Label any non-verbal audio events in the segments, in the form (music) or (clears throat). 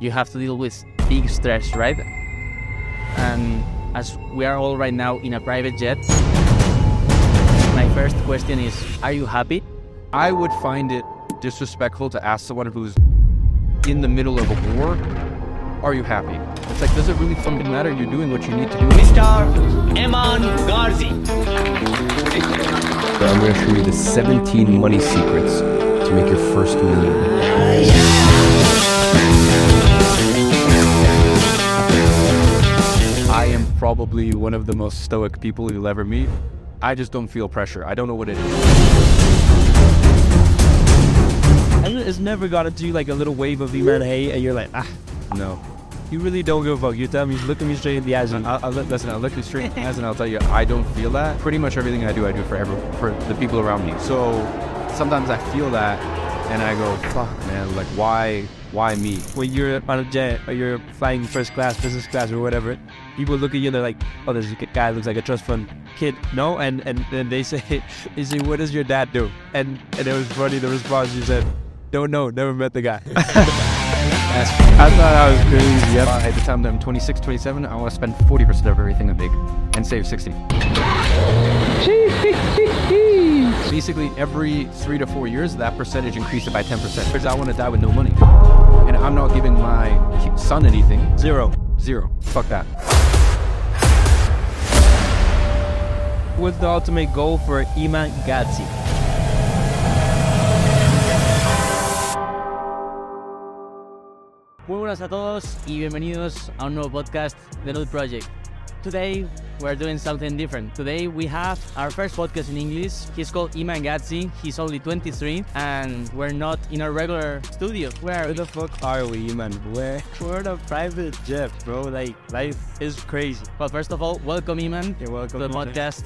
you have to deal with big stress, right? And as we are all right now in a private jet, my first question is Are you happy? I would find it disrespectful to ask someone who's in the middle of a war, Are you happy? It's like, does it really fucking matter? You're doing what you need to do. Mr. Iman Gadzhi. So I'm going to show you the 17 money secrets to make your first million. I am probably one of the most stoic people you'll ever meet. I just don't feel pressure. I don't know what it is. It's never got to do like a little wave of Iman hate, and you're like, ah, No. you really don't give a fuck. You tell me, look at me straight in the eyes, and I'll, I'll, listen, I'll look you straight in the eyes and I'll tell you, I don't feel that. Pretty much everything I do, I do for every, for the people around me. So sometimes I feel that and I go, fuck, man, like, why, why me? when you're on a jet or you're flying first class, business class, or whatever, people look at you and they're like, "Oh, this guy looks like a trust fund kid." No, and and then they (laughs) say, "They say, what does your dad do?" And and it was funny. The response you said, "Don't know, never met the guy." (laughs) (laughs) I thought I was crazy. Yep. At the time that I'm 26, 27, I want to spend 40% of everything I make and save 60. Basically, every three to four years, that percentage increases by 10%. Because I want to die with no money. And I'm not giving my son anything. Zero. Zero. Fuck that. What's the ultimate goal for Iman Gadzhi? Muy buenas a todos y bienvenidos a un nuevo podcast de Nude Project. Today we're doing something different. Today we have our first podcast in English. He's called Iman Gadzhi. He's only 23 and we're not in our regular studio. Where Where the fuck are we, Iman? Where? (laughs) We're in a private jet, bro. Like life is crazy. Well, first of all, welcome Iman You're welcome. to the podcast.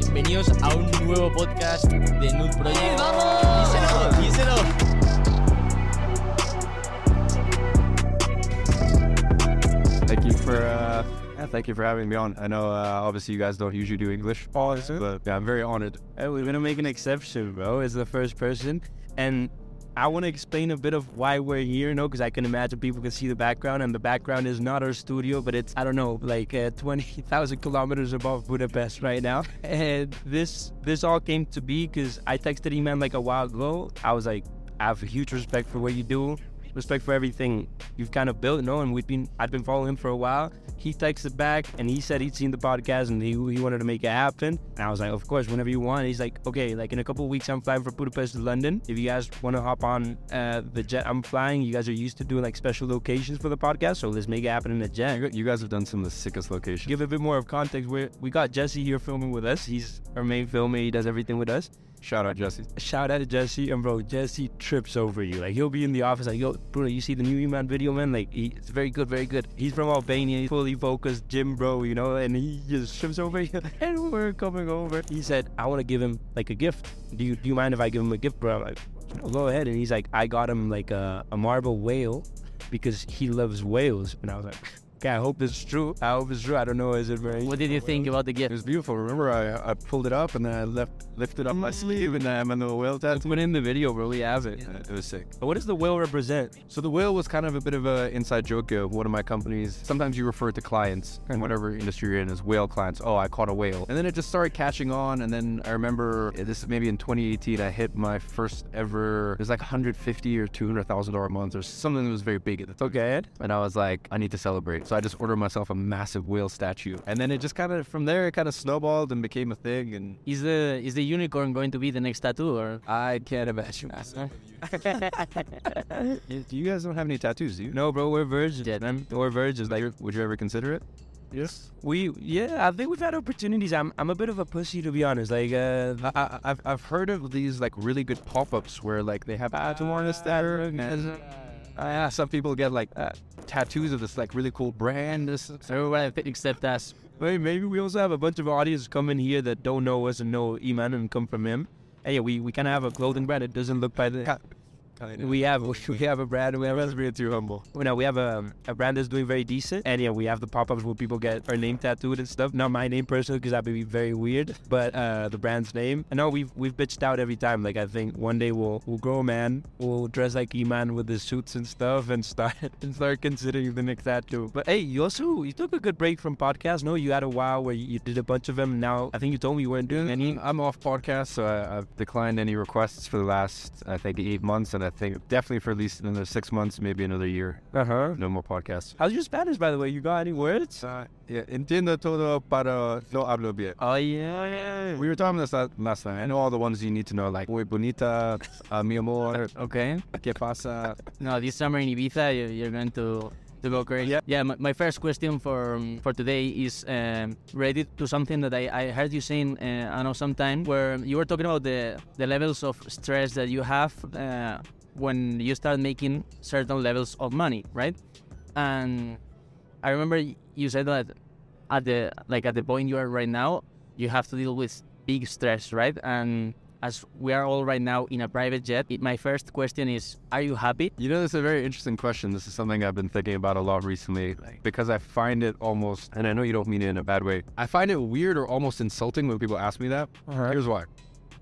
Bienvenidos a un nuevo podcast de Nude Project. ¡Vamos! Díselo, díselo. Thank you for uh, yeah, thank you for having me on. I know uh, obviously you guys don't usually do English, Oh, is it? but yeah, I'm very honored. Hey, we're gonna make an exception, bro. As the first person, and I want to explain a bit of why we're here, no? Because I can imagine people can see the background, and the background is not our studio, but it's I don't know, like uh, twenty thousand (laughs) kilometers above Budapest right now. (laughs) And this this all came to be because I texted Iman like a while ago. I was like, I have a huge respect for what you do. Respect for everything you've kind of built, no, and we've been I've been following him for a while. He takes it back and he said he'd seen the podcast and he, he wanted to make it happen. And I was like, of course, whenever you want. He's like, okay, like in a couple of weeks I'm flying from Budapest to London. If you guys want to hop on uh, the jet I'm flying, you guys are used to doing like special locations for the podcast, so let's make it happen in the jet. You You guys have done some of the sickest locations. Give a bit more of context. Where we got Jesse here filming with us. He's our main filmer. He does everything with us. Shout out to Jesse. Shout out to Jesse and bro, Jesse trips over you. Like he'll be in the office like, yo, Bruno, you see the new Iman video, man? Like he's very good, very good. He's from Albania, fully focused gym bro, you know, and he just trips over you. (laughs) And we're coming over. He said, I want to give him like a gift. Do you do you mind if I give him a gift, bro? I'm like, "No, go ahead. And he's like, I got him like a, a marble whale because he loves whales. And I was like, okay, I hope it's true. I hope it's true. I don't know, is it very What did you think about the gift? It was beautiful. Remember, I, I pulled it up and then I left lifted up my sleeve and I'm in the whale It's tattoo. been in the video, bro. We have it. Uh, It was sick. But what does the whale represent? So the whale was kind of a bit of an inside joke of one of my companies. Sometimes you refer to clients in whatever industry you're in as whale clients. Oh, I caught a whale. And then it just started catching on. And then I remember uh, this is maybe in 2018, I hit my first ever, it was like 150 or $200,000 a month or something that was very big at the time. Okay. And I was like, I need to celebrate. So I just ordered myself a massive whale statue. And then it just kind of, from there, it kind of snowballed and became a thing. And Is the is the unicorn going to be the next tattoo or? I can't imagine. (laughs) (laughs) you guys don't have any tattoos, do you? No, bro, we're virgins, Yeah. man. We're virgins. Like Would you ever consider it? Yes. We yeah, I think we've had opportunities. I'm I'm a bit of a pussy to be honest. Like uh I, I, I've, I've heard of these like really good pop-ups where like they have tattoo artists that are and uh, yeah, some people get like uh, tattoos of this like really cool brand. This Everyone except us. maybe, maybe we also have a bunch of audience come in here that don't know us and know Iman and come from him. And yeah, we, we kinda have a clothing brand. It doesn't look by the we have (laughs) we have a brand. We have That's being too humble. no, we have a, a brand that's doing very decent, and yeah, we have the pop-ups where people get our name tattooed and stuff. Not my name personally, because that would be very weird, but uh, the brand's name. I know we've we've bitched out every time. Like I think one day we'll we'll grow a man, we'll dress like Iman with his suits and stuff, and start (laughs) and start considering the next tattoo. But hey, you also you took a good break from podcasts. No, you had a while where you, did a bunch of them. Now I think you told me you weren't doing any. I'm off podcast, so I, I've declined any requests for the last, I think, eight months, and I think definitely for at least another six months, maybe another year. Uh huh. No more podcasts. How's your Spanish, by the way? You got any words? Uh, yeah, entiendo todo, pero no hablo bien. Oh yeah, yeah. We were talking about this last- time. I know all the ones you need to know, like muy bonita, uh, mi amor, (laughs) Okay. qué pasa. No, this summer in Ibiza, you- you're going to to go crazy. Yeah. Yeah. My, my first question for um, for today is um, related to something that I, I heard you saying. Uh, I know sometime where you were talking about the the levels of stress that you have uh, when you start making certain levels of money, right? And I remember you said that at the like at the point you are right now, you have to deal with big stress, right? And as we are all right now in a private jet, it, my first question is: Are you happy? You know, this is a very interesting question. This is something I've been thinking about a lot recently because I find it almost, and I know you don't mean it in a bad way, I find it weird or almost insulting when people ask me that. Uh-huh. Here's why.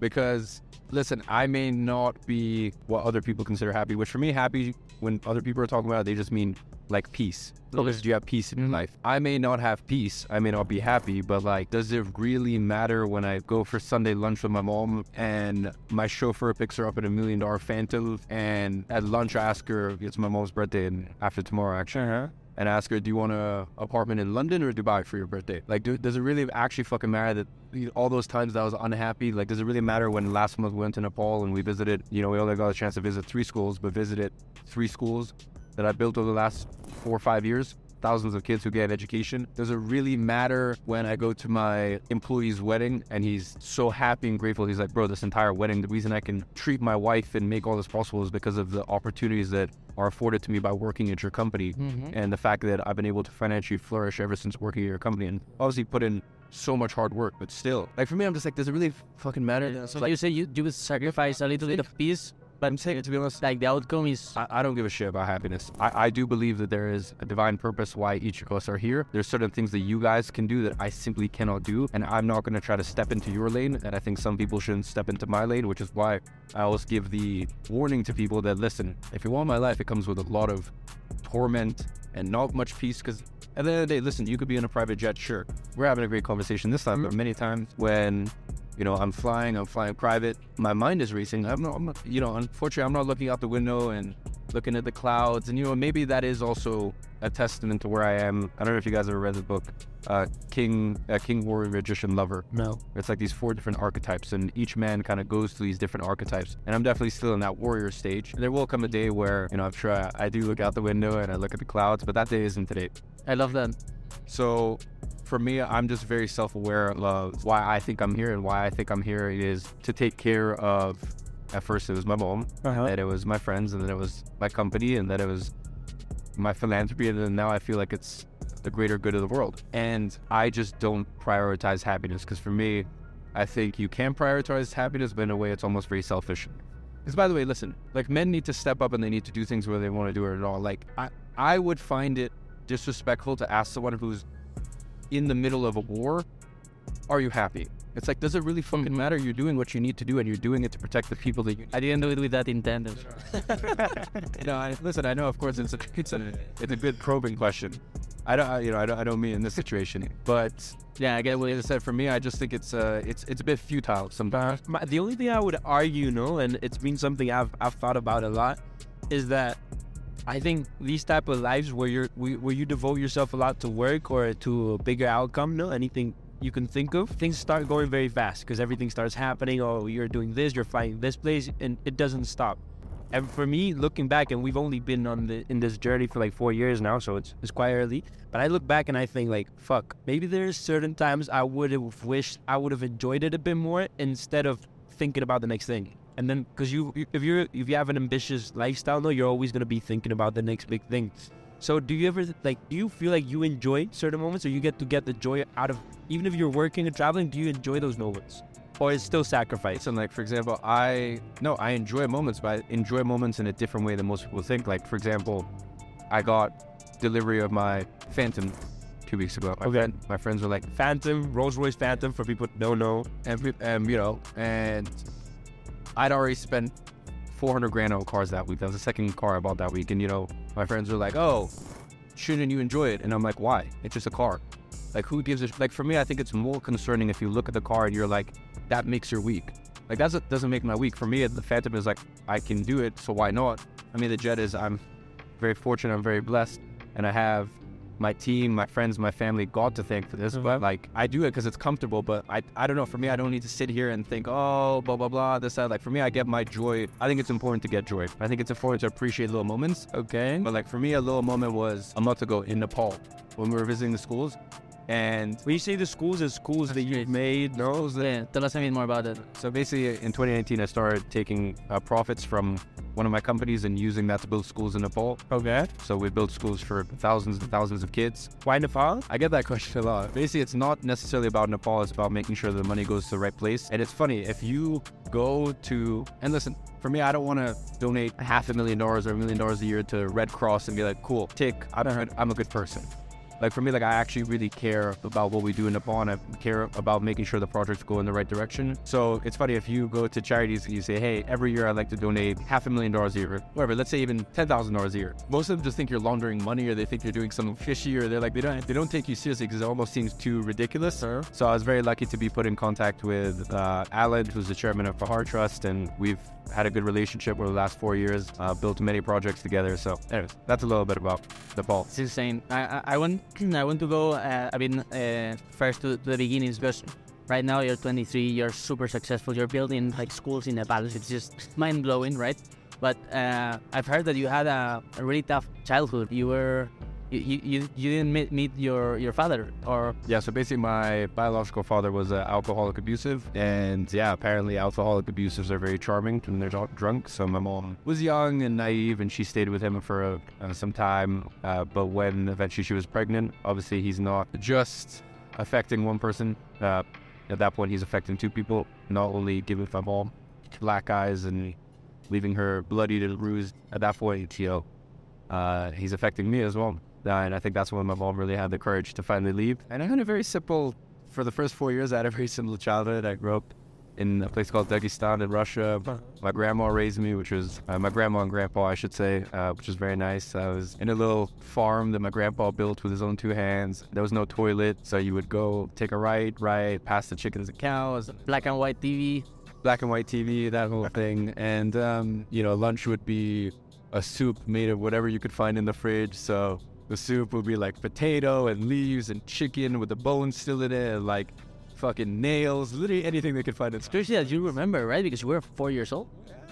Because, listen, I may not be what other people consider happy, which for me, happy, when other people are talking about it, they just mean like peace. Because do you have peace in your mm-hmm. life? I may not have peace. I may not be happy, but like, does it really matter when I go for Sunday lunch with my mom and my chauffeur picks her up in a million dollar Phantom and at lunch I ask her, it's my mom's birthday and after tomorrow actually. Uh-huh. And ask her, do you want an apartment in London or Dubai for your birthday? Like, do, does it really actually fucking matter that all those times that I was unhappy? Like, does it really matter when last month we went to Nepal and we visited, you know, we only got a chance to visit three schools, but visited three schools that I built over the last four or five years. Thousands of kids who get an education. Does it really matter when I go to my employee's wedding and he's so happy and grateful? He's like, bro, this entire wedding, the reason I can treat my wife and make all this possible is because of the opportunities that are afforded to me by working at your company mm-hmm. and the fact that I've been able to financially flourish ever since working at your company and obviously put in so much hard work, but still, like for me, I'm just like, does it really fucking matter? So like, you say you you would sacrifice a little bit of peace, but I'm saying, to be honest, like the outcome is I, I don't give a shit about happiness. I, I do believe that there is a divine purpose why each of us are here. There's certain things that you guys can do that I simply cannot do, and I'm not going to try to step into your lane. And I think some people shouldn't step into my lane, which is why I always give the warning to people that listen, if you want my life, it comes with a lot of torment and not much peace. Because at the end of the day, listen, you could be in a private jet, sure. We're having a great conversation this time, but mm-hmm. many times when you know, I'm flying, I'm flying private. My mind is racing. I'm not, I'm not, you know, unfortunately, I'm not looking out the window and looking at the clouds. And, you know, maybe that is also a testament to where I am. I don't know if you guys ever read the book, uh, King, uh, King Warrior Magician Lover. No. It's like these four different archetypes, and each man kind of goes through these different archetypes. And I'm definitely still in that warrior stage. There will come a day where, you know, I'm sure I, I do look out the window and I look at the clouds, but that day isn't today. I love that. So for me, I'm just very self aware of why I think I'm here and why I think I'm here is to take care of. At first, it was my mom, Uh-huh. then it was my friends, and then it was my company, and then it was my philanthropy, and then now I feel like it's the greater good of the world. And I just don't prioritize happiness because for me, I think you can prioritize happiness, but in a way, it's almost very selfish. Because by the way, listen, like men need to step up and they need to do things where they want to do it at all. Like I, I would find it disrespectful to ask someone who's in the middle of a war, "Are you happy?" It's like, does it really fucking matter? You're doing what you need to do, and you're doing it to protect the people that you. I didn't do it with that intent. (laughs) no, I, listen. I know, of course, it's a, it's a, it's a good probing question. I don't, I- you know, I don't, I don't mean in this situation, but Yeah, I get what you said, for me, I just think it's, uh, it's, it's a bit futile sometimes. My, the only thing I would argue, no, and it's been something I've I've thought about a lot, is that I think these type of lives where you're where you devote yourself a lot to work or to a bigger outcome, no, anything you can think of, things start going very fast because everything starts happening. Oh, you're doing this, you're finding this place, and it doesn't stop. And for me, looking back, and we've only been on the in this journey for like four years now, so it's it's quite early. But I look back and I think like, fuck, maybe there's certain times I would have wished I would have enjoyed it a bit more instead of thinking about the next thing. And then, because you, you- if you're if you have an ambitious lifestyle, no, you're always gonna be thinking about the next big thing. So do you ever like? Do you feel like you enjoy certain moments, or you get to get the joy out of even if you're working and traveling? Do you enjoy those moments? or it's still sacrifice? And like for example, I no, I enjoy moments, but I enjoy moments in a different way than most people think. Like for example, I got delivery of my Phantom two weeks ago. My, Okay. friend, my friends were like, Phantom, Rolls Royce Phantom, for people don't know. and, and you know, and I'd already spent 400 grand on cars that week. That was the second car I bought that week. And you know, my friends were like, "Oh, shouldn't you enjoy it?" And I'm like, "Why? It's just a car. Like, who gives a sh-? like?" For me, I think it's more concerning if you look at the car and you're like, "That makes your week." Like that doesn't make my week. For me, the Phantom is like, I can do it, so why not? I mean, the Jet is I'm very fortunate, I'm very blessed, and I have my team, my friends, my family, God to thank for this. Mm-hmm. But like, I do it because it's comfortable. But I, I don't know. For me, I don't need to sit here and think, oh, blah blah blah, this that. Like for me, I get my joy. I think it's important to get joy. I think it's important to appreciate little moments. Okay. But like for me, a little moment was a month ago in Nepal when we were visiting the schools, and When you say the schools, the schools that you've made, no? Yeah, tell us a bit more about it. So basically, in 2019, I started taking uh, profits from one of my companies and using that to build schools in Nepal. Okay. So we built schools for thousands and thousands of kids. Why Nepal? I get that question a lot. Basically, it's not necessarily about Nepal. It's about making sure the money goes to the right place. And it's funny if you go to and listen. For me, I don't want to donate half a million dollars or a million dollars a year to Red Cross and be like, cool, tick. I'm a, I'm a good person. Like for me, like I actually really care about what we do in Nepal, and I care about making sure the projects go in the right direction. So it's funny if you go to charities and you say, "Hey, every year I'd like to donate half a million dollars a year, whatever. Let's say even ten thousand dollars a year." Most of them just think you're laundering money, or they think you're doing something fishy, or they're like they don't they don't take you seriously because it almost seems too ridiculous. So I was very lucky to be put in contact with uh, Alan, who's the chairman of Fahar Trust, and we've had a good relationship over the last four years. Uh, built many projects together. So, anyways, that's a little bit about Nepal. It's insane. I, I, I want (clears throat) I want to go uh, bit uh, first to, to the beginnings because right now you're 23, you're super successful, you're building like schools in Nepal. It's just mind blowing, right? But uh, I've heard that you had a, a really tough childhood. You were you, you, you- didn't meet, your, your father or Yeah, so basically, my biological father was uh, alcoholic abusive, and yeah, apparently, alcoholic abusives are very charming when they're drunk. So my mom was young and naive, and she stayed with him for uh, some time. Uh, but when eventually she was pregnant, obviously he's not just affecting one person. Uh, at that point, he's affecting two people. Not only giving my mom black eyes and leaving her bloodied and bruised. At that point, you know, uh, he's affecting me as well. And I think that's when my mom really had the courage to finally leave. And I had a very simple, for the first four years, I had a very simple childhood. I grew up in a place called Dagestan in Russia. My grandma raised me, which was uh, my grandma and grandpa, I should say, uh, which was very nice. I was in a little farm that my grandpa built with his own two hands. There was no toilet, so you would go take a right, right, past the chickens and cows, black and white TV. black and white TV, that whole (laughs) thing. And, um, you know, lunch would be a soup made of whatever you could find in the fridge. So the soup would be like potato and leaves and chicken with the bones still in it, and like fucking nails, literally anything they could find in Especially that you remember, right? Because you were four years old.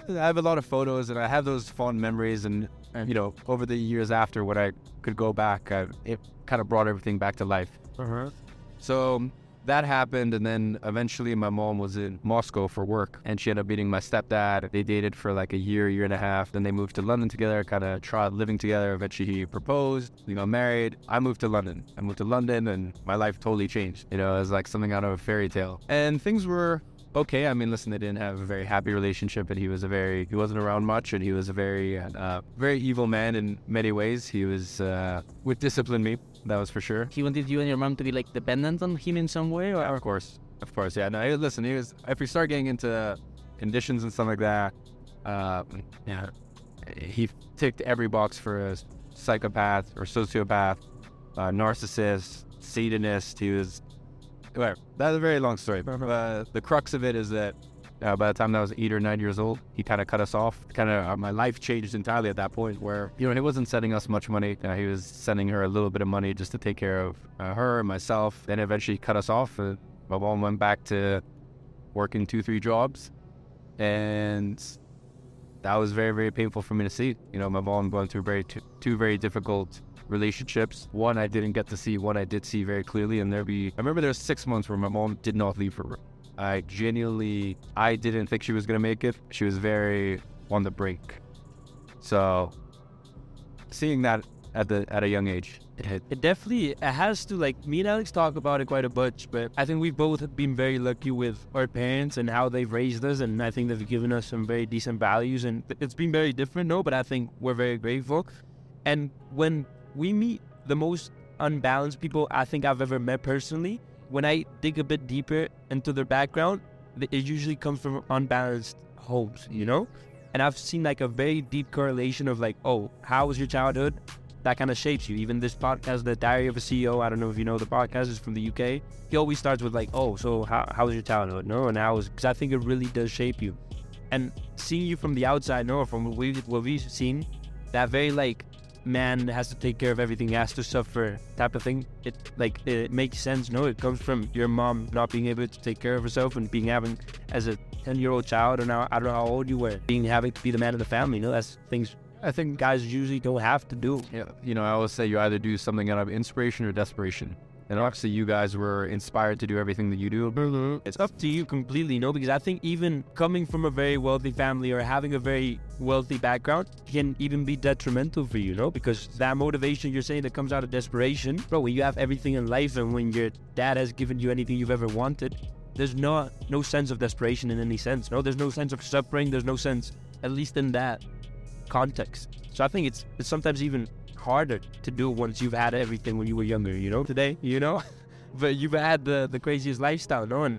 I have a lot of photos and I have those fond memories. And, uh, you know, over the years after, when I could go back, I, it kind of brought everything back to life. Uh-huh. So that happened, and then eventually my mom was in Moscow for work, and she ended up meeting my stepdad. They dated for like a year, year and a half. Then they moved to London together, kind of tried living together. Eventually, he proposed. We got married. I moved to London. I moved to London, and my life totally changed. You know, it was like something out of a fairy tale. And things were okay. I mean, listen, they didn't have a very happy relationship, and he was a very he wasn't around much, and he was a very uh, very evil man in many ways. He was uh, would discipline me. That was for sure. He wanted you and your mom to be like dependent on him in some way, or Of course, of course, yeah. No, hey, listen, he was. If we start getting into conditions and stuff like that, uh, yeah, he ticked every box for a psychopath or sociopath, uh, narcissist, Satanist. He was. Whatever. That's a very long story. (laughs) But uh, the crux of it is that uh, by the time I was eight or nine years old, he kind of cut us off. Kind of, uh, my life changed entirely at that point. Where you know he wasn't sending us much money. Uh, he was sending her a little bit of money just to take care of uh, her and myself. Then eventually he cut us off. Uh, my mom went back to working two, three jobs, and that was very, very painful for me to see. You know, my mom going through very two, two very difficult relationships. One I didn't get to see. One I did see very clearly. And there be, I remember there six months where my mom did not leave her room. I genuinely, I didn't think she was gonna make it. She was very on the brink. So, seeing that at the at a young age, It, It definitely it has to like me and Alex talk about it quite a bunch, but I think we've both been very lucky with our parents and how they've raised us, and I think they've given us some very decent values, and it's been very different, no, but I think we're very grateful. And when we meet the most unbalanced people I think I've ever met personally, when I dig a bit deeper into their background, it usually comes from unbalanced homes, you know. And I've seen like a very deep correlation of like, oh, how was your childhood? that kind of shapes you. Even this podcast, The Diary of a CEO, I don't know if you know the podcast is from the UK. He always starts with like, "Oh, so how how was your childhood?" No, and how was because I think it really does shape you. And seeing you from the outside, no, from what we what we've seen, that very like man has to take care of everything, has to suffer type of thing. It like it makes sense. No, it comes from your mom not being able to take care of herself and being having as a ten year old child, or now I don't know how old you were, being having to be the man of the family. No, that's things I think guys usually don't have to do. Yeah, you know, I always say you either do something out of inspiration or desperation. And obviously, you guys were inspired to do everything that you do. Mm-hmm. It's up to you completely, no? Because I think even coming from a very wealthy family or having a very wealthy background can even be detrimental for you, no? Because that motivation you're saying that comes out of desperation, bro, when you have everything in life and when your dad has given you anything you've ever wanted, there's no no sense of desperation in any sense, no? There's no sense of suffering, there's no sense, at least in that context. So I think it's it's sometimes even harder to do once you've had everything when you were younger, you know, today, you know? (laughs) but you've had the, the craziest lifestyle, no? And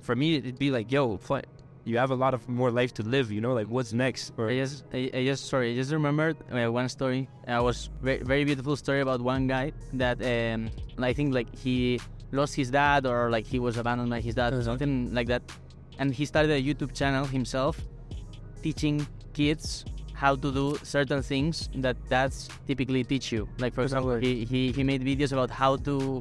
for me, it'd be like, yo, fl- you have a lot of more life to live, you know? Like, what's next? Or I just, I, I just, sorry, I just remembered uh, one story. Uh, was very, very beautiful story about one guy that um, I think like he lost his dad or like he was abandoned by his dad or something like that, and he started a YouTube channel himself, teaching kids how to do certain things that dads typically teach you. Like for example, he, he, he made videos about how to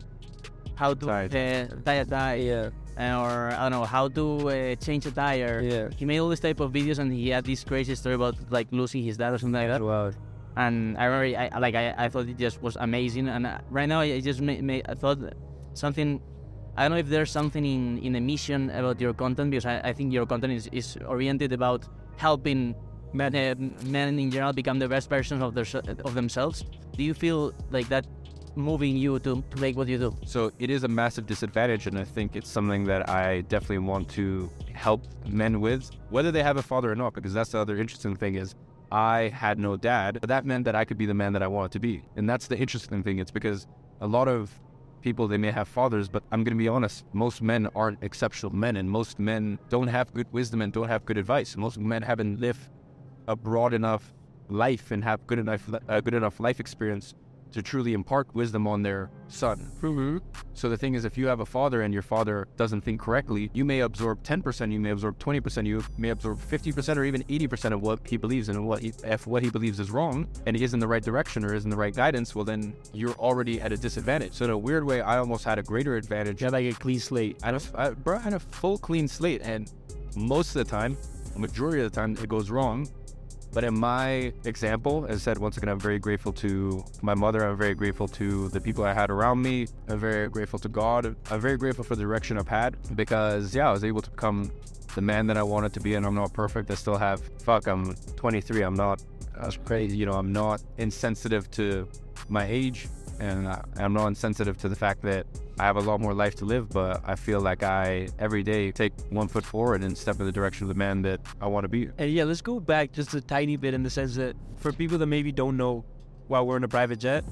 how to Tie uh, tie a tie, yeah, or I don't know how to uh, change a tire. yeah. He made all this type of videos, and he had this crazy story about like losing his dad or something like that. Wow. And I remember, I like I, I thought it just was amazing. And uh, right now, I just made, made I thought something. I don't know if there's something in in a mission about your content because I, I think your content is, is oriented about helping men, uh, men in general become the best versions of their of themselves. Do you feel like that moving you to, to make what you do? So it is a massive disadvantage, and I think it's something that I definitely want to help men with, whether they have a father or not, because that's the other interesting thing is I had no dad, but that meant that I could be the man that I wanted to be. And that's the interesting thing. It's because a lot of people they may have fathers, but I'm gonna be honest, most men aren't exceptional men, and most men don't have good wisdom and don't have good advice. Most men haven't lived a broad enough life and have good enough uh, good enough life experience to truly impart wisdom on their son. So the thing is, if you have a father and your father doesn't think correctly, you may absorb 10%, you may absorb 20%, you may absorb 50% or even 80% of what he believes and what he, if what he believes is wrong and he is in the right direction or is in the right guidance, well then you're already at a disadvantage. So in a weird way, I almost had a greater advantage. Have like a clean slate. I had a, I, bro, I had a full clean slate, and most of the time, a majority of the time, it goes wrong. But in my example, as I said, once again, I'm very grateful to my mother. I'm very grateful to the people I had around me. I'm very grateful to God. I'm very grateful for the direction I've had because, yeah, I was able to become the man that I wanted to be. And I'm not perfect. I still have, fuck, I'm 23. I'm not, that's crazy. You know, I'm not insensitive to my age. And I, I'm not insensitive to the fact that I have a lot more life to live, but I feel like I every day take one foot forward and step in the direction of the man that I want to be. And yeah, let's go back just a tiny bit in the sense that for people that maybe don't know why we're in a private jet,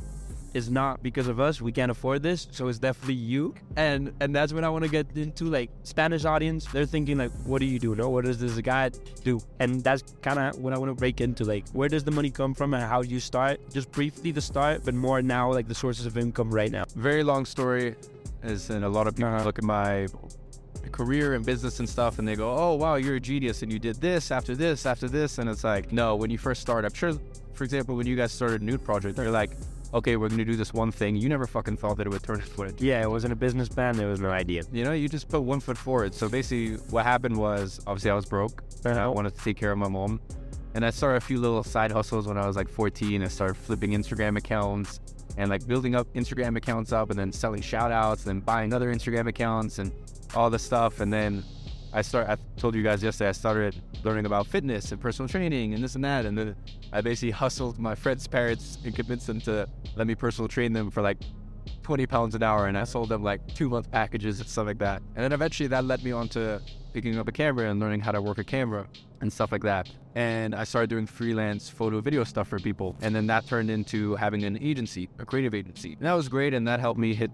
it's not because of us. We can't afford this, so it's definitely you. And and that's when I want to get into like Spanish audience. They're thinking like, what do you do? No, what does this guy do? And that's kind of what I want to break into. Like, where does the money come from and how do you start? Just briefly the start, but more now like the sources of income right now. Very long story, as in a lot of people Uh-huh. look at my career and business and stuff, and they go, "Oh wow, you're a genius, and you did this after this after this," and it's like, no. When you first start, I'm sure, for example, when you guys started Nude Project, they're like, "Okay, we're gonna do this one thing." You never fucking thought that it would turn into what it Yeah, it wasn't a business plan. There was no idea. You know, you just put one foot forward. So basically, what happened was obviously I was broke. And I wanted to take care of my mom. And I started a few little side hustles when I was like 14. I started flipping Instagram accounts and like building up Instagram accounts up and then selling shout outs and then buying other Instagram accounts and all this stuff. And then I start. I told you guys yesterday. I started learning about fitness and personal training and this and that, and then I basically hustled my friends' parents and convinced them to let me personal train them for like 20 pounds an hour, and I sold them like two month packages and stuff like that. And then eventually that led me on to picking up a camera and learning how to work a camera and stuff like that. And I started doing freelance photo video stuff for people. And then that turned into having an agency, a creative agency. And that was great. And that helped me hit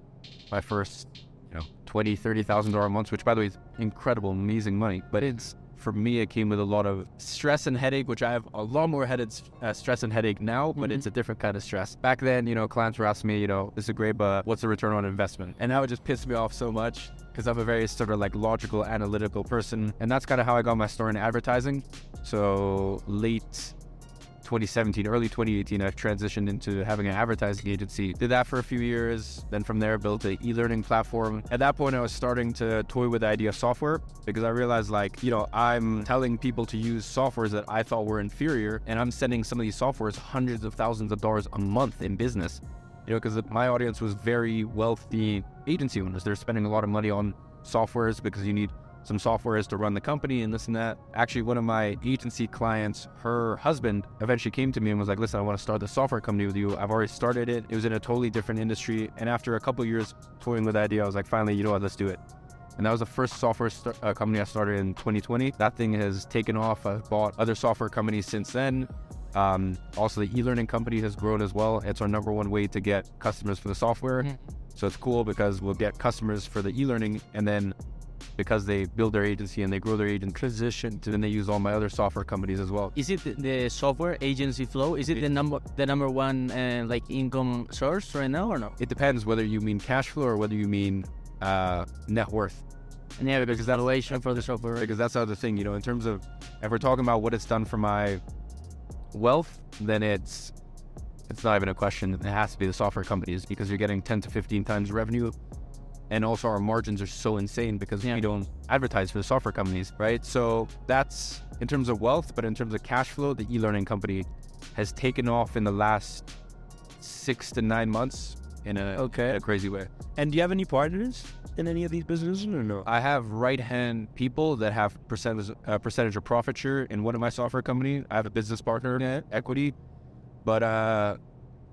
my first, you know, 20, 30,000 dollar month, which by the way is incredible, amazing money. But it's, for me, it came with a lot of stress and headache, which I have a lot more headed uh, stress and headache now, but it's a different kind of stress. Back then, you know, clients were asking me, you know, this is great, but what's the return on investment? And that would just piss me off so much because I'm a very sort of like logical, analytical person. And that's kind of how I got my start in advertising. So late 2017, early 2018, I've transitioned into having an advertising agency. Did that for a few years. Then from there, built an e-learning platform. At that point, I was starting to toy with the idea of software because I realized like, you know, I'm telling people to use softwares that I thought were inferior. And I'm sending some of these softwares hundreds of thousands of dollars a month in business. You know, because my audience was very wealthy agency owners. They're spending a lot of money on softwares because you need some software is to run the company and this and that. Actually, one of my agency clients, her husband eventually came to me and was like, listen, I want to start the software company with you. I've already started it. It was in a totally different industry. And after a couple years toying with the idea, I was like, finally, you know what, let's do it. And that was the first software st- uh, company I started in 2020. That thing has taken off. I've bought other software companies since then. Um, also, the e-learning company has grown as well. It's our number one way to get customers for the software. So it's cool because we'll get customers for the e-learning, and then because they build their agency and they grow their agent transition to then they use all my other software companies as well. Is it the- software agency flow? Is it the number the number one uh, like income source right now or no? It depends whether you mean cash flow or whether you mean uh, net worth. And yeah, because that valuation for the software. Because that's the other thing, you know, in terms of if we're talking about what it's done for my wealth, then it's it's not even a question. It has to be the software companies because you're getting 10 to 15 times revenue. And also our margins are so insane because Yeah. we don't advertise for the software companies, right? So that's in terms of wealth, but in terms of cash flow, the e-learning company has taken off in the last six to nine months in a, Okay. in a crazy way. And do you have any partners in any of these businesses or no? I have right hand people that have percentage uh, percentage of profit share in one of my software company. I have a business partner in it, equity, but uh,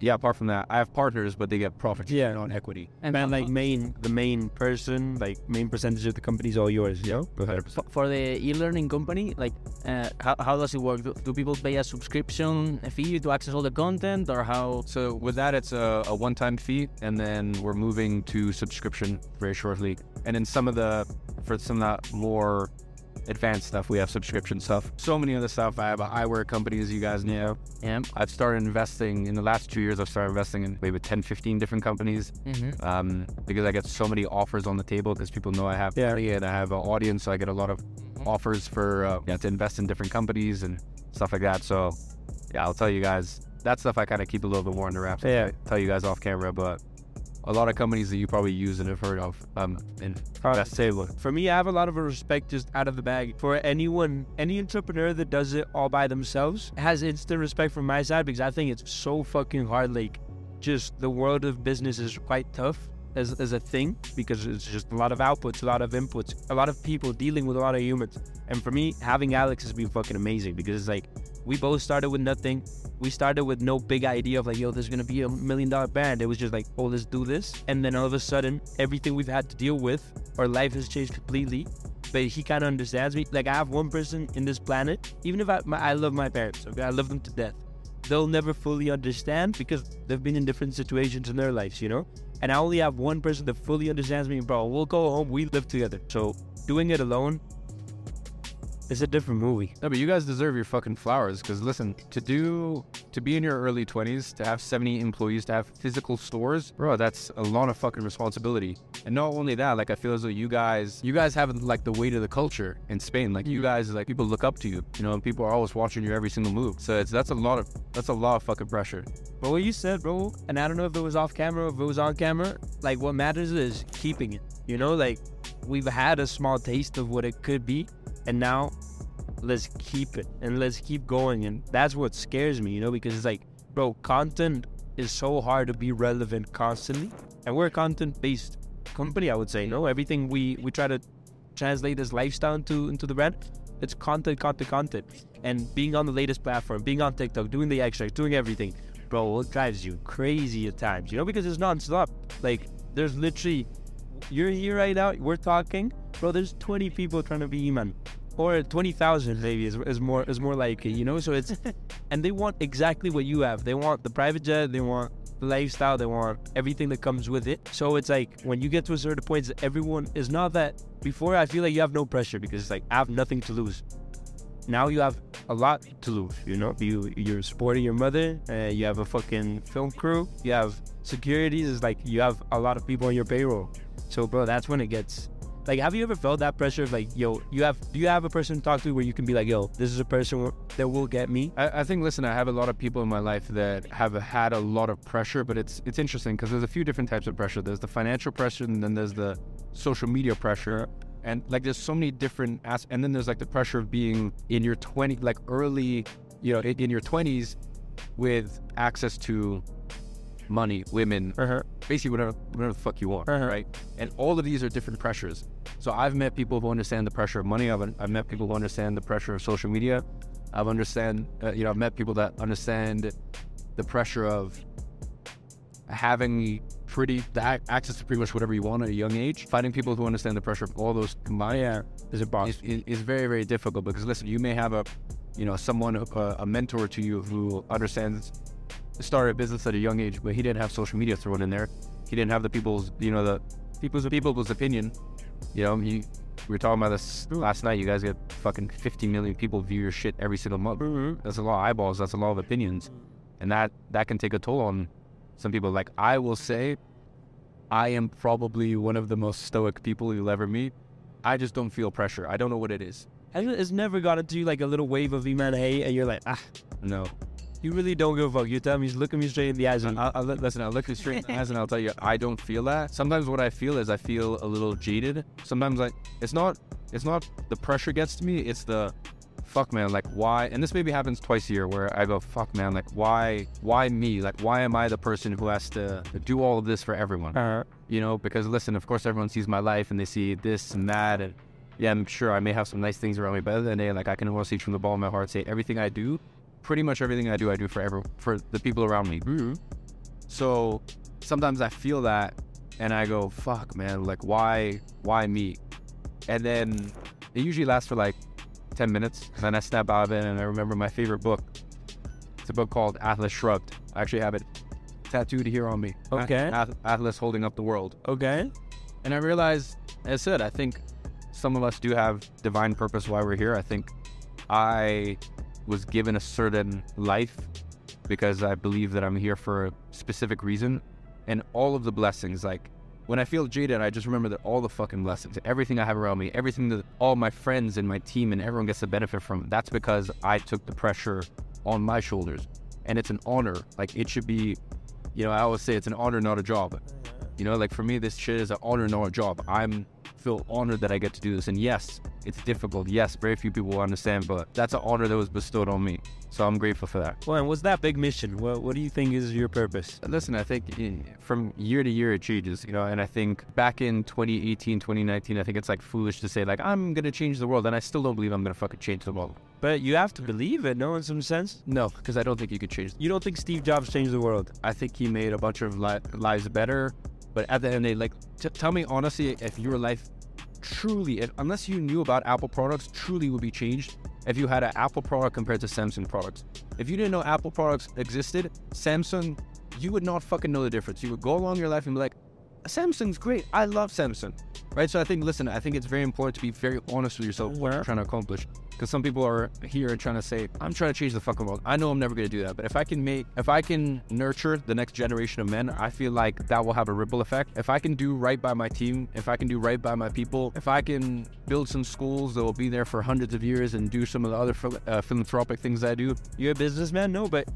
yeah. Apart from that, I have partners, but they get profit Yeah. on equity. And Man, like main, the main person, like main percentage of the company's all yours, yo? for, for the e-learning company, like uh, how, how does it work? Do, do people pay a subscription fee to access all the content, or how? So with that, it's a, a one-time fee, and then we're moving to subscription very shortly. And then some of the for some of that more advanced stuff, we have subscription stuff. So many other stuff. I have an eyewear company, as you guys know. Yeah. I've started investing in the last two years. I've started investing in maybe 10, 15 different companies Mm-hmm. um, because I get so many offers on the table because people know I have Yeah. money and I have an audience. So I get a lot of offers for uh, yeah, to invest in different companies and stuff like that. So yeah, I'll tell you guys that stuff I kind of keep a little bit more under wraps. Yeah. I tell you guys off camera, but a lot of companies that you probably use and have heard of um, in Best table. For me, I have a lot of respect just out of the bag for anyone, any entrepreneur that does it all by themselves has instant respect from my side because I think it's so fucking hard. Like, just the world of business is quite tough as, as a thing because it's just a lot of outputs, a lot of inputs, a lot of people dealing with a lot of humans. And for me, having Alex has been fucking amazing because it's like we both started with nothing. We started with no big idea of like, yo, there's gonna be a million dollar band. It was just like, oh, let's do this. And then all of a sudden, everything we've had to deal with, our life has changed completely. But he kind of understands me. Like I have one person in this planet, even if I, my, I love my parents, okay, I love them to death. They'll never fully understand because they've been in different situations in their lives, you know. And I only have one person that fully understands me, bro. We'll go home. We live together. So doing it alone is a different movie. No, but you guys deserve your fucking flowers. Because listen, to do, to be in your early 20s, to have 70 employees, to have physical stores, bro, that's a lot of fucking responsibility. And not only that, like I feel as though you guys, you guys have like the weight of the culture in Spain. Like you guys, like people look up to you, you know, and people are always watching your every single move. So it's that's a lot of that's a lot of fucking pressure. But what you said, bro, and I don't know if it was off camera or if it was on camera, like what matters is keeping it. You know, like we've had a small taste of what it could be, and now let's keep it and let's keep going. And that's what scares me, you know, because it's like, bro, content is so hard to be relevant constantly. And we're a content based company, I would say. No, everything we we try to translate this lifestyle into into the brand. It's content, content, content, and being on the latest platform, being on TikTok, doing the extracts, doing everything, bro. It drives you crazy at times, you know, because it's non-stop. Like there's literally, you're here right now, we're talking, bro. There's 20 people trying to be Iman, or 20,000 maybe is, is more is more like it, you know. So it's, (laughs) and they want exactly what you have. They want the private jet. They want the lifestyle. They want everything that comes with it. So it's like when you get to a certain point, everyone is not that. Before I feel like you have no pressure because it's like I have nothing to lose. Now you have a lot to lose. You know, you you're supporting your mother. Uh, you have a fucking film crew. You have securities. It's like you have a lot of people on your payroll. So, bro, that's when it gets like, have you ever felt that pressure of like, yo, you have, do you have a person to talk to where you can be like, yo, this is a person that will get me? I, I think, listen, I have a lot of people in my life that have had a lot of pressure, but it's it's interesting because there's a few different types of pressure. There's the financial pressure, and then there's the social media pressure, and like there's so many different as, and then there's like the pressure of being in your 20, like early, you know, in, in your 20s with access to money, women, Uh-huh. basically whatever whatever the fuck you want, Uh-huh. right? And all of these are different pressures. So I've met people who understand the pressure of money. I've, I've met people who understand the pressure of social media. I've understand, uh, you know, I've met people that understand the pressure of having pretty the ac- access to pretty much whatever you want at a young age. Finding people who understand the pressure of all those combined Yeah, is a box. is, very very difficult because listen, you may have a, you know, someone uh, a mentor to you who understands started a business at a young age, but he didn't have social media thrown in there. He didn't have the people's, you know, the people's people's opinion. You know, he, we were talking about this last night. You guys get fucking 50 million people view your shit every single month. That's a lot of eyeballs. That's a lot of opinions, and that that can take a toll on some people. Like I will say, I am probably one of the most stoic people you'll ever meet. I just don't feel pressure. I don't know what it is. Has it- never gotten to you like a little wave of Iman Hey, and you're like, ah, No. You really don't give a fuck. You tell me, look at me straight in the eyes, and I'll, I'll, listen, I'll look you straight in the eyes and I'll tell you, I don't feel that. Sometimes what I feel is I feel a little jaded. Sometimes like it's not, it's not the pressure gets to me. It's the fuck, man. Like why? And this maybe happens twice a year where I go, fuck, man. Like why, why me? Like why am I the person who has to do all of this for everyone? uh, You know, because listen, of course, everyone sees my life and they see this and that, and yeah, I'm sure I may have some nice things around me, but at the end of the day, like I can almost see from the ball of my heart, say everything I do, pretty much everything I do, I do for ever for the people around me. Mm-hmm. So sometimes I feel that, and I go, "Fuck, man! Like, why, why me?" And then it usually lasts for like ten minutes. And then I snap out of it, and I remember my favorite book. It's a book called Atlas Shrugged. I actually have it tattooed here on me. Okay. Atlas holding up the world. okay. And I realized, as I said, I think some of us do have divine purpose why we're here. I think I was given a certain life because I believe that I'm here for a specific reason. And all of the blessings, like when I feel jaded, I just remember that all the fucking blessings, everything I have around me, everything that all my friends and my team and everyone gets to benefit from, that's because I took the pressure on my shoulders. And it's an honor. Like it should be, you know, I always say it's an honor, not a job. You know, like for me, this shit is an honor, not a job. I'm feel honored that I get to do this. And yes, it's difficult. Yes, very few people will understand, but that's an honor that was bestowed on me. So I'm grateful for that. Well, and what's that big mission? What What do you think is your purpose? Listen, I think in, from year to year it changes, you know, and I think back in 2018, 2019, I think it's like foolish to say like I'm gonna change the world, and I still don't believe I'm gonna fucking change the world. But you have to believe it, no, in some sense. No, because I don't think you could change. You don't think Steve Jobs changed the world? I think he made a bunch of li- lives better, but at the end of the day, like, t- tell me honestly, if your life truly, if, unless you knew about Apple products, truly would be changed if you had an Apple product compared to Samsung products. If you didn't know Apple products existed, Samsung, you would not fucking know the difference. You would go along your life and be like, Samsung's great. I love Samsung. Right? So I think, listen, I think it's very important to be very honest with yourself what you're trying to accomplish. Because some people are here trying to say, I'm trying to change the fucking world. I know I'm never going to do that. But if I can make, if I can nurture the next generation of men, I feel like that will have a ripple effect. If I can do right by my team, if I can do right by my people, if I can build some schools that will be there for hundreds of years and do some of the other uh, philanthropic things I do, You're a businessman, no, but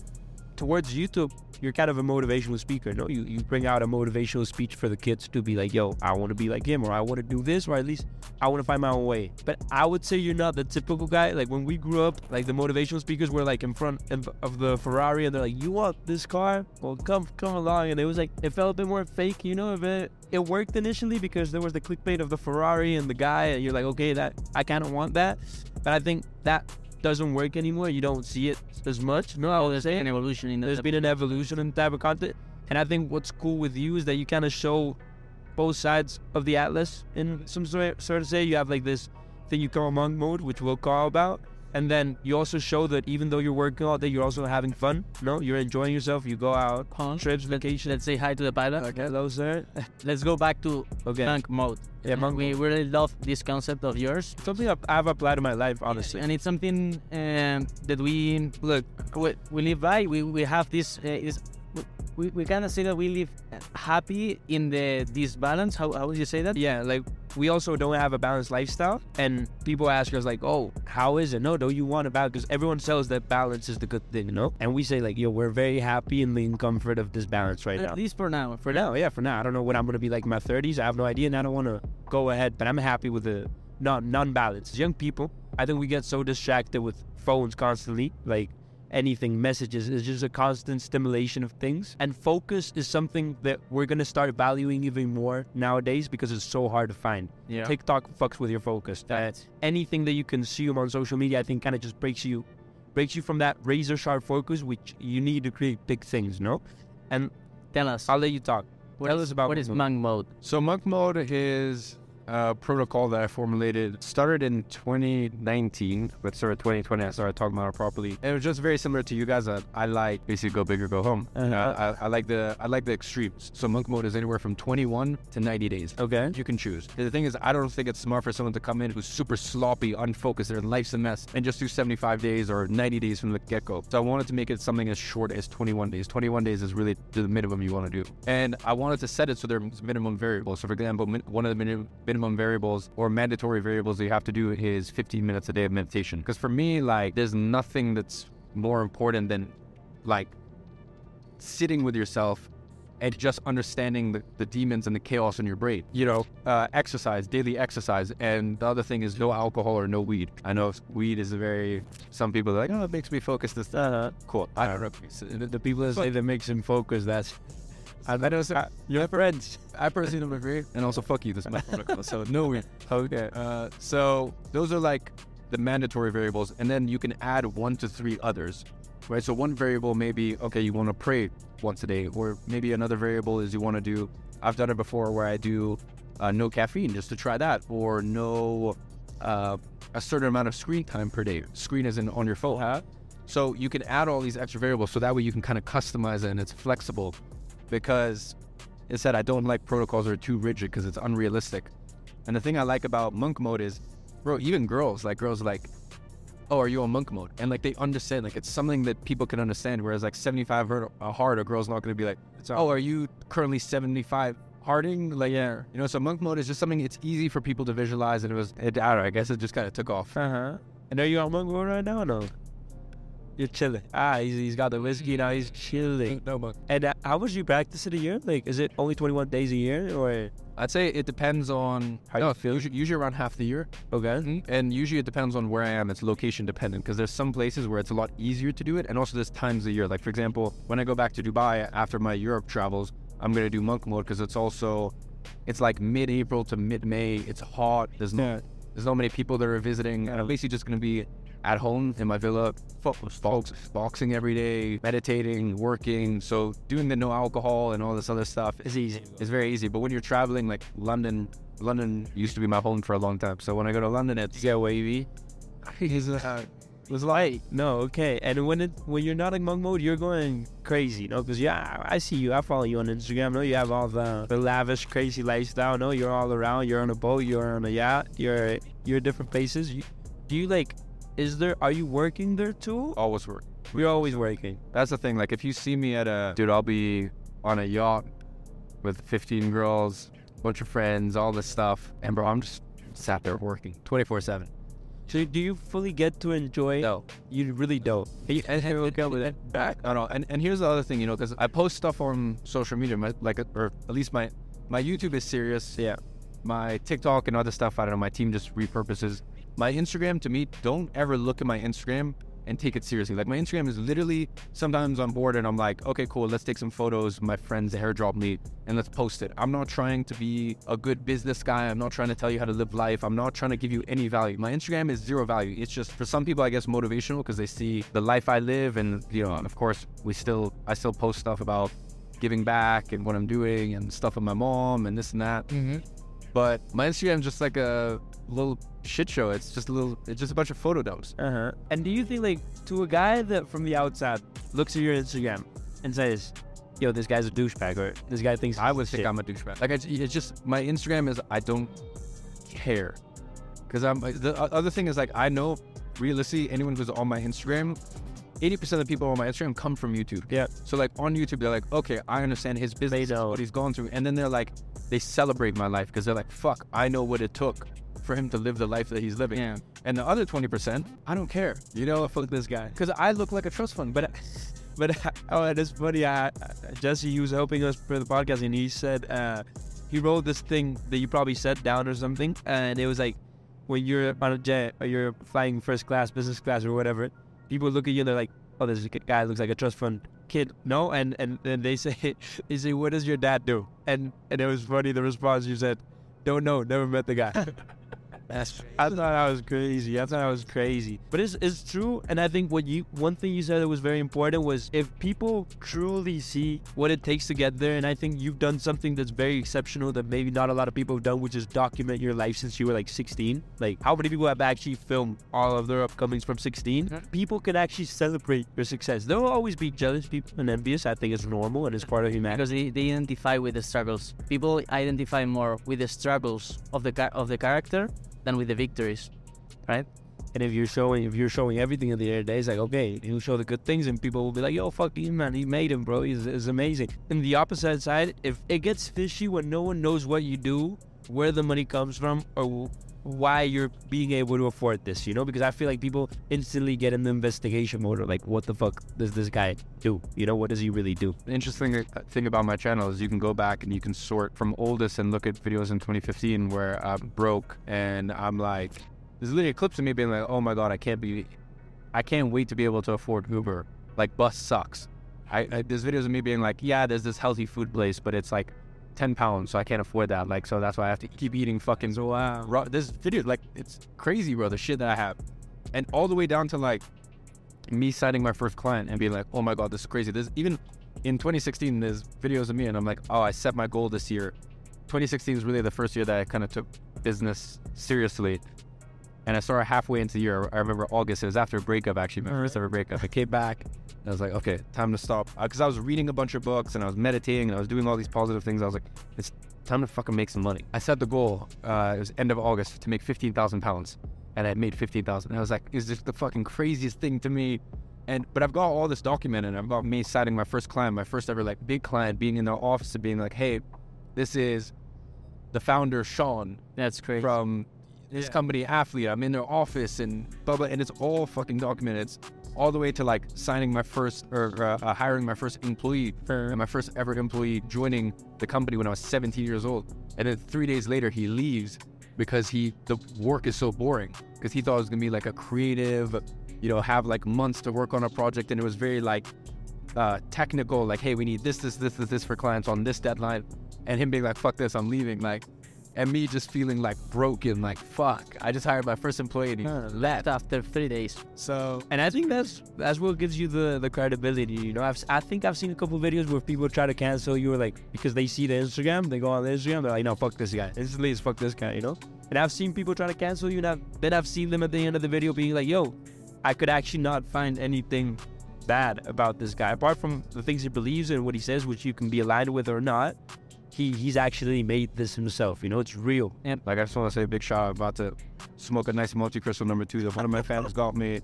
towards YouTube, you're kind of a motivational speaker. No, you you bring out a motivational speech for the kids to be like, yo, I want to be like him, or I want to do this, or at least I want to find my own way. But I would say you're not the typical guy. Like when we grew up, like the motivational speakers were like in front of the Ferrari, and they're like, you want this car? Well, come come along. And it was like it felt a bit more fake, you know. It it worked initially because there was the clickbait of the Ferrari and the guy, and you're like, okay, that I kind of want that. But I think that doesn't work anymore. You don't see it as much. No, I would say An evolution in the there's been an evolution in the type of content. And I think what's cool with you is that you kind of show both sides of the atlas in some sort sort of say. You have like this thing you call monk mode, which we'll call about. And then you also show that even though you're working all day, you're also having fun. No, you're enjoying yourself. You go out, Huh? trips, vacation. Let's say hi to the pilot. Okay, hello, sir. (laughs) Let's go back to Okay. monk mode. Yeah, monk we really love this concept of yours. Something I've, I've applied in my life, honestly. And it's something um, that we look we, we live by. We, we have this. Uh, is we, we kind of say that we live happy in the this balance. How, how would you say that? yeah, like we also don't have a balanced lifestyle, and people ask us like, "Oh, how is it?" No, don't you want a balance? Because everyone says that balance is the good thing, you know. And we say like, "Yo, we're very happy in the comfort of this balance right now." At least for now. For now, yeah, for now. I don't know what I'm gonna be like in my 30s. I have no idea, and I don't want to go ahead. But I'm happy with the non non-balance. Young people, I think we get so distracted with phones constantly, like anything messages. Is just a constant stimulation of things. And focus is something that we're going to start valuing even more nowadays because it's so hard to find. Yeah. tiktok fucks with your focus. Uh, that anything that you consume on social media i think kind of just breaks you breaks you from that razor sharp focus which you need to create big things no? And Tell us. i'll let you talk. What tell is- us about what is monk monk mode? So monk mode is a protocol that I formulated. Started in 2019, but started 2020. I started talking about it properly. And it was just very similar to you guys. That I like basically go big or go home. Uh-huh. I, I like the I like the extremes. So monk mode is anywhere from 21 to 90 days. okay You can choose. The thing is, I don't think it's smart for someone to come in who's super sloppy, unfocused, their life's a mess, and just do 75 days or 90 days from the get go. So I wanted to make it something as short as 21 days. 21 days is really the minimum you want to do. And I wanted to set it so there's minimum variables. So, for example, one of the minim- minimum variables or mandatory variables that you have to do is 15 minutes a day of meditation. Because for me, like, there's nothing that's more important than like sitting with yourself and just understanding the, the demons and the chaos in your brain. You know, uh, exercise, daily exercise. And the other thing is no alcohol or no weed. I know weed is a very, some people are like, oh, it makes me focus. This, uh, cool. I don't know. the, the people that say that makes him focus that's I, I know, so your friends I personally don't agree. And also, fuck you. This is my protocol. So, no weed. (laughs) Okay. Uh, so, those are like the mandatory variables. And then you can add one to three others, right? So, one variable may be, okay, you want to pray once a day. Or maybe another variable is you want to do, I've done it before where I do uh, no caffeine just to try that. Or no, uh, a certain amount of screen time per day. Screen isn't on your phone. So, you can add all these extra variables. So, that way you can kind of customize it and it's flexible because it said I don't like protocols that are too rigid because it's unrealistic. And the thing I like about monk mode is, bro, even girls, like girls are like, oh, are you on monk mode? And like they understand, like it's something that people can understand. Whereas like 75 hard, uh, hard a girl's not going to be like, oh, are you currently 75 harding? Like, yeah, you know, so monk mode is just something it's easy for people to visualize. And it was, it, I don't know, I guess it just kind of took off. uh-huh and are you on monk mode right now or no you're chilling ah he's, he's got the whiskey now he's chilling No monk. and uh, how much you practice in a year like is it only 21 days a year or I'd say it depends on How you feel? Usually, usually around half the year. okay And usually it depends on where I am. It's location dependent because there's some places where it's a lot easier to do it, and also there's times a year. Like for example, when I go back to Dubai after my Europe travels, I'm gonna do monk mode because it's also, it's like mid-April to mid-May. It's hot. There's no, Yeah. there's not many people that are visiting. And I'm basically just gonna be at home in my villa, boxing every day, meditating, working. So doing the no alcohol and all this other stuff is easy. It's very easy. But when you're traveling, like London, London used to be my home for a long time. So when I go to London, it's get wavy (laughs) it's, uh, was like no okay. And when it when you're not in monk mode you're going crazy no because yeah i see you. I follow you on instagram. No you have all the, the lavish crazy lifestyle. No you're all around. You're on a boat. You're on a yacht. You're you're different places. You, do you like is there are you working there too always work. we're always working That's the thing. Like if you see me at a dude, I'll be on a yacht with 15 girls, bunch of friends, all this stuff, and bro, I'm just sat there working 24 seven. So do you fully get to enjoy? No. you really don't. Hey, and, and, it. I don't know. And, and here's the other thing, you know, because I post stuff on social media, my, like, uh, or at least my my YouTube is serious. Yeah. My TikTok and other stuff, I don't know. My team just repurposes. My Instagram, to me, don't ever look at my Instagram and take it seriously. Like my Instagram is literally sometimes I'm bored and I'm like, okay, cool, let's take some photos. My friends airdrop me and let's post it. I'm not trying to be a good business guy. I'm not trying to tell you how to live life. I'm not trying to give you any value. My Instagram is zero value. It's just for some people, I guess, motivational because they see the life I live and you know, of course, we still I still post stuff about giving back and what I'm doing and stuff with my mom and this and that. Mm-hmm. But my Instagram is just like a little shit show. It's just a little, it's just a bunch of photo dumps. Uh huh. And do you think like to a guy that from the outside looks at your Instagram and says, "Yo, this guy's a douchebag," or "This guy thinks I would shit. think I'm a douchebag. Like, I, it's just my Instagram is I don't care because I'm. The other thing is like I know realistically anyone who's on my Instagram, eighty percent of the people on my Instagram come from YouTube. Yeah. So like on YouTube, they're like, okay, I understand his business, know. what he's gone through, and then they're like, they celebrate my life because they're like, fuck, I know what it took for him to live the life that he's living. Yeah. And the other twenty percent, I don't care. You know, fuck this guy because I look like a trust fund, but. (laughs) But (laughs) oh, it's funny. I, Jesse, he was helping us for the podcast, and he said uh, he wrote this thing that you probably set down or something, and it was like when you're on a jet or you're flying first class, business class, or whatever. People look at you and they're like, "Oh, this guy looks like a trust fund kid." No, and and then they say, (laughs) "They say, what does your dad do?" And and it was funny. The response you said, "Don't know, never met the guy." (laughs) I thought that was crazy. I thought that was crazy. But it's, it's true. And I think what you one thing you said that was very important was if people truly see what it takes to get there, and I think you've done something that's very exceptional that maybe not a lot of people have done, which is document your life since you were like 16. Like how many people have actually filmed all of their upcomings from 16? Mm-hmm. People can actually celebrate your success. There will always be jealous people and envious. I think it's normal and it's part of humanity. because they, they identify with the struggles. People identify more with the struggles of the of the character than with the victories, right? And if you're showing if you're showing everything at the end of the day, it's like okay, he'll show the good things, and people will be like, "Yo, fuck you, man, he made him, bro. He's, he's amazing." And the opposite side, if it gets fishy when no one knows what you do, where the money comes from, or why you're being able to afford this, you know? Because I feel like people instantly get in the investigation mode, like, "What the fuck does this guy do? You know, what does he really do?" The interesting uh, thing about my channel is you can go back and you can sort from oldest and look at videos in 2015 where I'm broke and I'm like, there's literally clips of me being like, oh my god, I can't be, I can't wait to be able to afford Uber. Like bus sucks. I, I there's videos of me being like, yeah, there's this healthy food place, but it's like 10 pounds, so I can't afford that. Like, so that's why I have to keep eating fucking. So uh, wow, raw, this video like it's crazy, bro. The shit that I have, and all the way down to like me signing my first client and being like, oh my god, this is crazy. This even in 2016, there's videos of me and I'm like, oh, I set my goal this year. 2016 is really the first year that I kind of took business seriously. And I started halfway into the year. I remember August. It was after a breakup, actually, my first ever breakup. I came back. And I was like, okay, time to stop. Because I was reading a bunch of books and I was meditating and I was doing all these positive things. I was like, it's time to fucking make some money. I set the goal. Uh, it was end of August to make 15,000 pounds, and I made 15,000. And I was like, is this the fucking craziest thing to me? And but I've got all this documented. I've got me signing my first client, my first ever like big client, being in their office and being like, hey, this is the founder Sean That's crazy. from this company athlete. I'm in their office and blah blah, and it's all fucking documented. It's all the way to like signing my first or uh, uh, hiring my first employee and my first ever employee joining the company when I was 17 years old. And then three days later, he leaves because he the work is so boring because he thought it was gonna be like a creative, you know, have like months to work on a project, and it was very like uh, technical. Like, hey, we need this, this, this, this, this for clients on this deadline, and him being like, fuck this, I'm leaving. Like, and me just feeling like broken, like fuck. I just hired my first employee and he left after three days. So, and I think that's that's what gives you the the credibility. You know, I've I think I've seen a couple videos where people try to cancel you, like because they see the Instagram, they go on the Instagram, they're like, no, fuck this guy. Instantly, it's fuck this guy. You know. And I've seen people try to cancel you, and I've, then I've seen them at the end of the video being like, yo, I could actually not find anything bad about this guy apart from the things he believes and what he says, which you can be aligned with or not. He he's actually made this himself. You know, it's real. Like I just want to say a big shout out. About to smoke a nice Montecristo number two that one of my fans got me,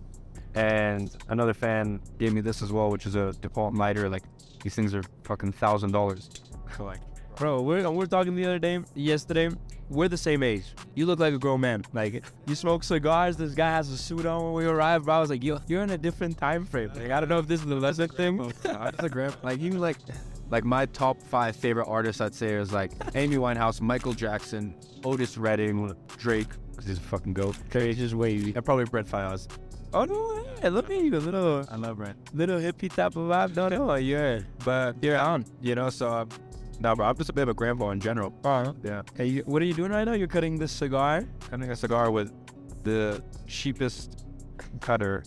and another fan gave me this as well, which is a Dupont lighter. Like these things are fucking thousand dollars. (laughs) Like, Bro, we're we're talking the other day, yesterday, we're the same age. You look like a grown man. Like you smoke cigars. This guy has a suit on when we arrived. Bro, I was like, yo, you're in a different time frame. Like I don't know if this is the lesson thing. That's a grab. Like even like like my top five favorite artists I'd say is like Amy Winehouse, Michael Jackson, Otis Redding, Drake, because he's a fucking goat. Okay, it's just wavy. And probably Brent Faiyaz. Oh no, hey, look at you, a little I love Brett. little hippie type of vibe. No, no, you're But you're on. you know, so um, no, bro, I'm just a bit of a grandpa in general. Uh, Yeah, hey, you, what are you doing right now? You're cutting this cigar, cutting a cigar with the cheapest cutter.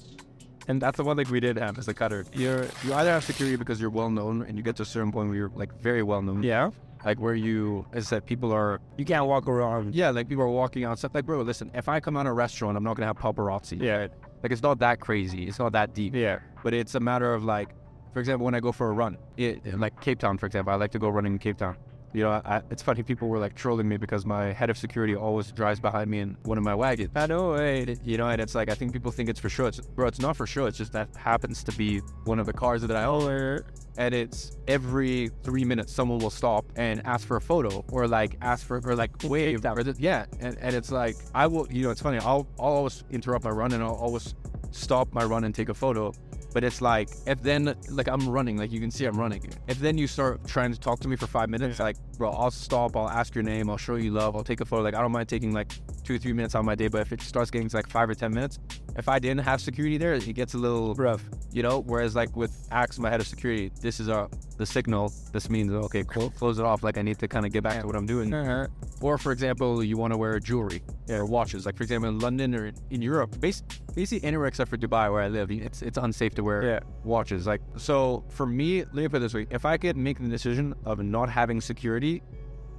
And that's the one thing we did have is a cutter. You're you either have security because you're well known and you get to a certain point where you're like very well known. yeah. Like where you as I said people are You can't walk around. yeah, like people are walking out stuff like bro, listen, if I come out of a restaurant, I'm not gonna have paparazzi. Yeah, Like it's not that crazy. It's not that deep. yeah. But it's a matter of like, for example, when I go for a run, it, like Cape Town, for example, I like to go running in Cape Town. You know, I, it's funny. People were like trolling me because my head of security always drives behind me in one of my wagons. I know. You know, and it's like I think people think it's for show. It's bro, it's not for show. It's just that happens to be one of the cars that I own, and it's every three minutes someone will stop and ask for a photo or like ask for or like wave or yeah, and, and it's like I will. You know, it's funny. I'll I'll always interrupt my run and I'll always stop my run and take a photo. But it's like if then like I'm running, like you can see I'm running. If then you start trying to talk to me for five minutes, like bro, I'll stop, I'll ask your name, I'll show you love, I'll take a photo. Like I don't mind taking like two or three minutes out of my day, but if it starts getting to like five or ten minutes, if I didn't have security there, it gets a little rough. you know. Whereas like with Axe, my head of security, this is a the signal. This means okay, clo- close it off. Like I need to kind of get back to what I'm doing. Uh-huh. Or for example, you want to wear jewelry or watches. Like for example, in London or in Europe, bas- basically anywhere except for Dubai where I live, it's it's unsafe to wear Yeah. watches. Like so, for me, let me put it this way: if I could make the decision of not having security,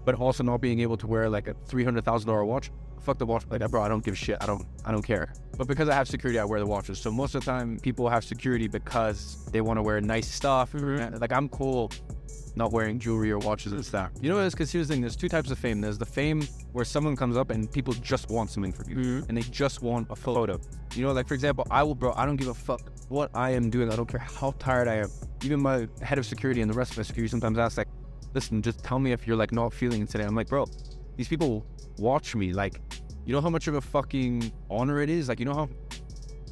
but also not being able to wear like a three hundred thousand dollar watch, fuck the watch. Like, bro, I don't give a shit. I don't I don't care. But because I have security, I wear the watches. So most of the time, people have security because they want to wear nice stuff. Like I'm cool not wearing jewelry or watches and stuff. You know what it is? Because here's the thing: there's two types of fame. There's the fame where someone comes up and people just want something from you, mm-hmm. and they just want a photo. You know, like for example, I will, bro. I don't give a fuck what I am doing. I don't care how tired I am. Even my head of security and the rest of my security sometimes ask, like, "Listen, just tell me if you're like not feeling it today." I'm like, bro, these people watch me. Like, you know how much of a fucking honor it is. Like, you know how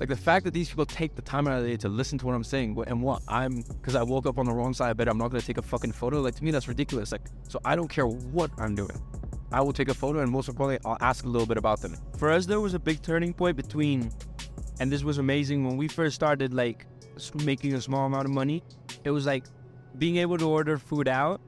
like the fact that these people take the time out of the day to listen to what I'm saying and what I'm because I woke up on the wrong side of bed, I'm not gonna take a fucking photo. Like to me, that's ridiculous. Like so, I don't care what I'm doing. I will take a photo and most importantly, I'll ask a little bit about them. For us, there was a big turning point between, and this was amazing when we first started like making a small amount of money. It was like being able to order food out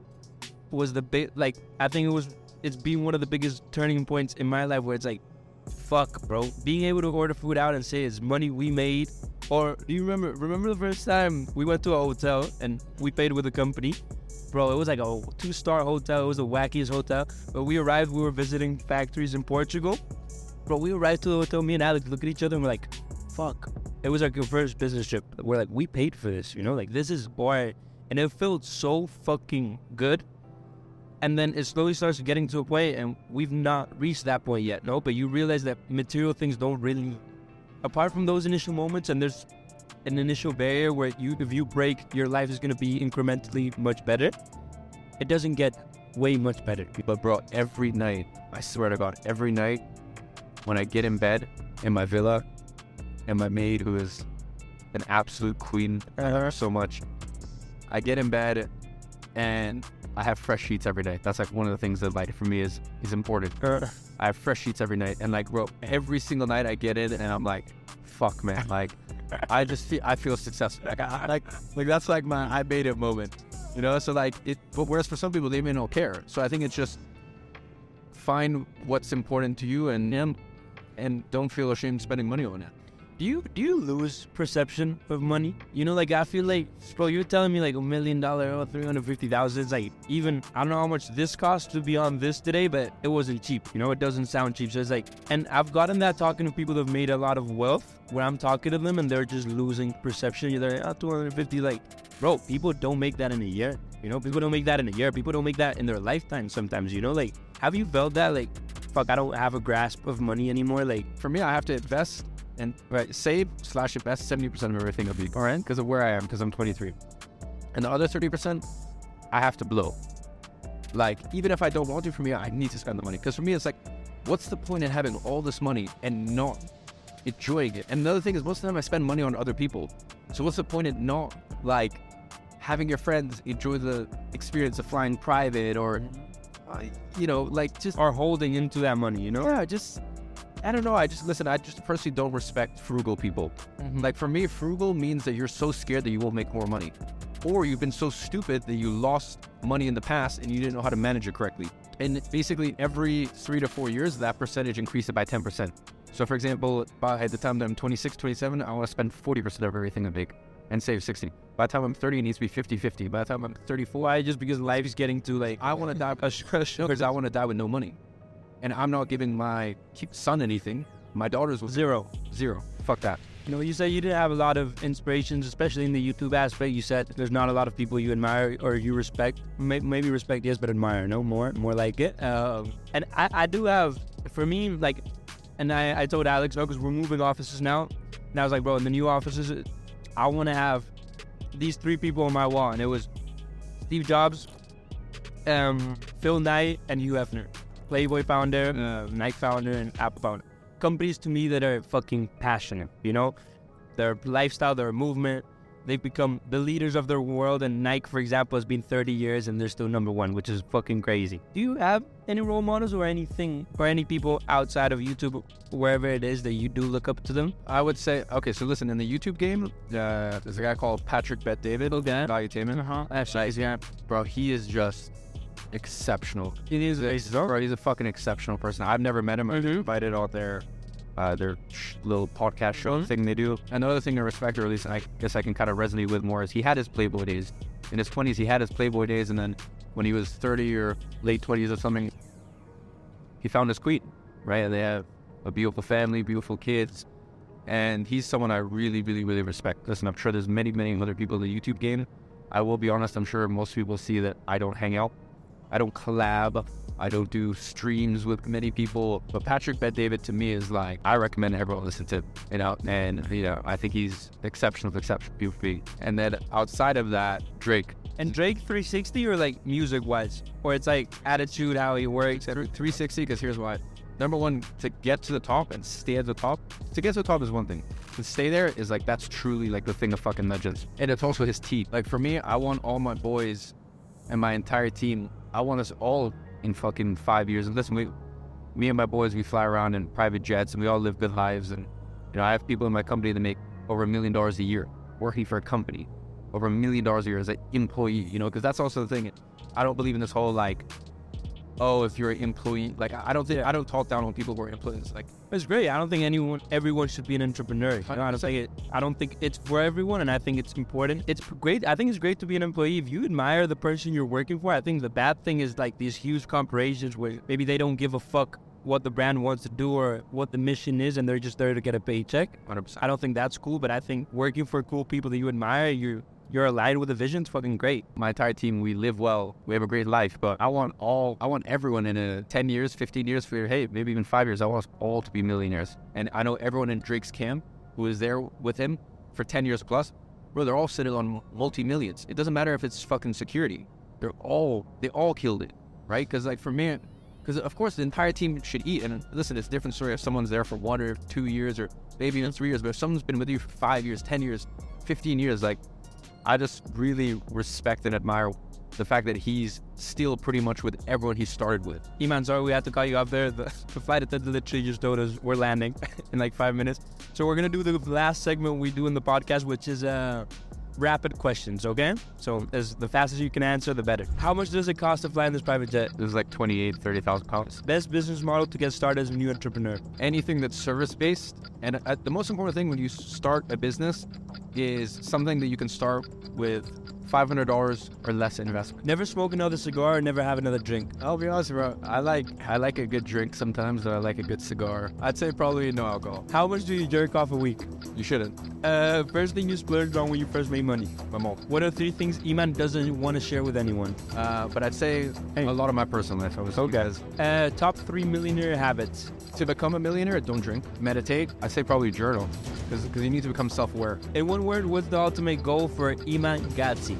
was the big like I think it was it's been one of the biggest turning points in my life where it's like fuck bro. Being able to order food out and say it's money we made or do you remember remember the first time we went to a hotel and we paid with a company? Bro it was like a two star hotel. It was the wackiest hotel. But we arrived we were visiting factories in Portugal. Bro we arrived to the hotel me and Alex look at each other and we're like fuck. It was like our first business trip. We're like we paid for this you know? Like this is boy and it felt so fucking good and then it slowly starts getting to a point and we've not reached that point yet no? But you realize that material things don't really apart from those initial moments and there's an initial barrier where you if you break your life is going to be incrementally much better. It doesn't get way much better. But bro, every night, I swear to God, every night when I get in bed in my villa, and my maid, who is an absolute queen, I love her so much. I get in bed, and I have fresh sheets every day. That's like one of the things that like for me is is important. Uh. I have fresh sheets every night, and like bro, every single night I get in, and I'm like, fuck man, like I just feel I feel successful. Like I, like like that's like my I made it moment, you know. So like it, but whereas for some people they may not care. So I think it's just find what's important to you and, and don't feel ashamed spending money on it. Do you do you lose perception of money? You know like i feel like bro you're telling me like a million dollar or 350000 it's like even i don't know how much this cost to be on this today but it wasn't cheap. You know it doesn't sound cheap. So it's like and i've gotten that talking to people that have made a lot of wealth where i'm talking to them and they're just losing perception. You're like ah, oh, 250 like bro people don't make that in a year. You know people don't make that in a year. People don't make that in their lifetime sometimes you know? Like have you felt that like fuck i don't have a grasp of money anymore? Like For me, I have to invest and right save slash invest seventy percent of everything of the all right because of where I am because I'm 23, and the other 30 percent I have to blow. Like, even if I don't want to, for me, I need to spend the money. Because for me, it's like, what's the point in having all this money and not enjoying it? And another thing is, most of the time I spend money on other people. So what's the point in not like having your friends enjoy the experience of flying private or, uh, you know, like just Or holding into that money, you know? yeah, just I don't know. I just listen. I just personally don't respect frugal people. Mm-hmm. Like for me, frugal means that you're so scared that you won't make more money, or you've been so stupid that you lost money in the past and you didn't know how to manage it correctly. And basically, every three to four years, that percentage increases by 10%. So, for example, by the time that I'm 26, 27, I want to spend 40% of everything I make and save 60. By the time I'm 30, it needs to be 50 50. By the time I'm 34, I Just because life is getting too like I want to die because (laughs) I want to die with no money, and I'm not giving my son anything. My daughters will zero. zero. Fuck that. You know, you said you didn't have a lot of inspirations, especially in the YouTube aspect. You said there's not a lot of people you admire or you respect. Maybe respect, yes, but admire, no more, more like it. Um, and I, I do have, for me, like, and I, I told Alex, no, because we're moving offices now. And I was like, bro, in the new offices, I want to have these three people on my wall. And it was Steve Jobs, um, Phil Knight, and Hugh Hefner. Playboy founder, uh, Nike founder, and Apple founder. Companies to me that are fucking passionate, you know? Their lifestyle, their movement, they've become the leaders of their world. And Nike, for example, has been 30 years and they're still number one, which is fucking crazy. Do you have any role models or anything, or any people outside of YouTube, wherever it is, that you do look up to them? I would say okay. So listen, in the YouTube game, uh, there's a guy called Patrick Bet David. Okay. Valuetainment. Uh-huh. Actually, yeah, bro, he is just exceptional. It is Bro, he's a fucking exceptional person. I've never met him. I've Mhm. invited on their uh, their sh- little podcast show Mhm. thing they do. Another thing I respect, or at least I guess I can kind of resonate with more, is he had his Playboy days. In his 20s, he had his Playboy days, and then when he was 30 or late 20s or something, he found his queen, right? And they have a beautiful family, beautiful kids. And he's someone I really, really, really respect. Listen, I'm sure there's many, many other people in the YouTube game. I will be honest, I'm sure most people see that I don't hang out. I don't collab. I don't do streams with many people. But Patrick Bet David to me is like, I recommend everyone listen to, you know, and, you know, I think he's exceptional, exceptional people. And then outside of that, Drake. And Drake 360 or like music wise? Or it's like attitude, how he works. Thr- 360 because here's why. Number one, to get to the top and stay at the top. To get to the top is one thing. To stay there is like that's truly like the thing of fucking legends. And it's also his teeth. Like for me, I want all my boys and my entire team. I want us all in fucking five years. And listen, we, me and my boys, we fly around in private jets and we all live good lives. And you know, I have people in my company that make over a million dollars a year working for a company, over a million dollars a year as an employee. You know, because that's also the thing. I don't believe in this whole like oh, if you're an employee, like I don't think I don't talk down on people who are employees. Like It's great. I don't think anyone, everyone should be an entrepreneur. You know, I don't think it. I don't think it's for everyone, and I think it's important. It's great. I think it's great to be an employee if you admire the person you're working for. I think the bad thing is like these huge corporations where maybe they don't give a fuck what the brand wants to do or what the mission is, and they're just there to get a paycheck. 100%. I don't think that's cool, but I think working for cool people that you admire, you you're aligned with the vision. It's fucking great. my entire team, we live well, we have a great life. But I want all, I want everyone in a 10 years, 15 years, for your, hey, maybe even five years. I want us all to be millionaires. And I know everyone in Drake's camp who is there with him for 10 years plus, bro, they're all sitting on multi millions. It doesn't matter if it's fucking security. They're all, they all killed it, right? Because like for me, because of course the entire team should eat. And listen, it's a different story if someone's there for one or two years or maybe even three years. But if someone's been with you for five years, 10 years, 15 years, like I just really respect and admire the fact that he's still pretty much with everyone he started with. Iman, sorry we had to call you up there. The, the flight attendant literally just told us we're landing (laughs) in like five minutes. So we're gonna do the last segment we do in the podcast, which is uh, rapid questions. Okay? So as the fastest you can answer, the better. How much does it cost to fly in this private jet? This is like 28, 30,000 pounds. Best business model to get started as a new entrepreneur. Anything that's service based, and uh, the most important thing when you start a business is something that you can start with $500 or less investment. Never smoke another cigar. Never have another drink. I'll be honest, bro. I like I like a good drink sometimes, or I like a good cigar. I'd say probably no alcohol. How much do you jerk off a week? You shouldn't. Uh, first thing you splurged on when you first made money. My mom. What are three things Iman doesn't want to share with anyone? Uh, but I'd say a lot of my personal life. I was Okay. Uh, top three millionaire habits. To become a millionaire, don't drink. Meditate. I say probably journal, because you need to become self-aware. In one word, what's the ultimate goal for Iman Gadzhi?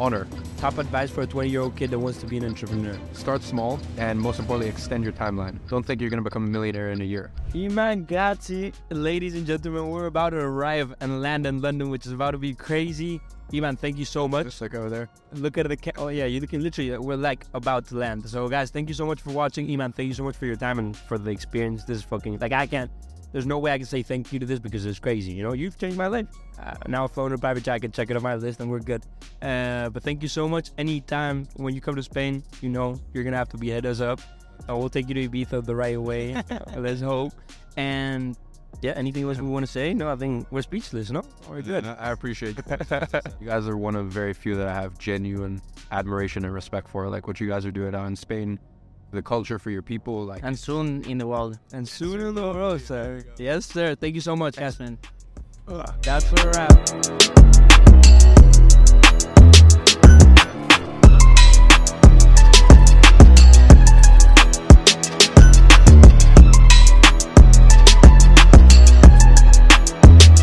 honor. Top advice for a 20 year old kid that wants to be an entrepreneur. Start small, and most importantly, extend your timeline. Don't think you're gonna become a millionaire in a year. Iman Gadzhi, ladies and gentlemen, we're about to arrive and land in London, which is about to be crazy. Iman, thank you so much. Just like over there. Look at the ca- oh yeah, you can literally we're like about to land. So guys, thank you so much for watching. Iman, thank you so much for your time and for the experience. This is fucking like I can't. There's no way I can say thank you to this because it's crazy. You know, you've changed my life. Uh, now I've flown a private jet. I can check it on my list and we're good. Uh, but thank you so much. Anytime when you come to Spain, you know you're gonna have to be head us up. Uh, we'll take you to Ibiza the right way. (laughs) Let's hope. And yeah, anything else we want to say? No, I think we're speechless. No, we're good. I I appreciate you. (laughs) you guys are one of very few that I have genuine admiration and respect for. Like what you guys are doing out in Spain, the culture for your people. Like And soon in the world. And soon in the world, sir. Yes, sir. Thank you so much, Yes, man. That's a wrap.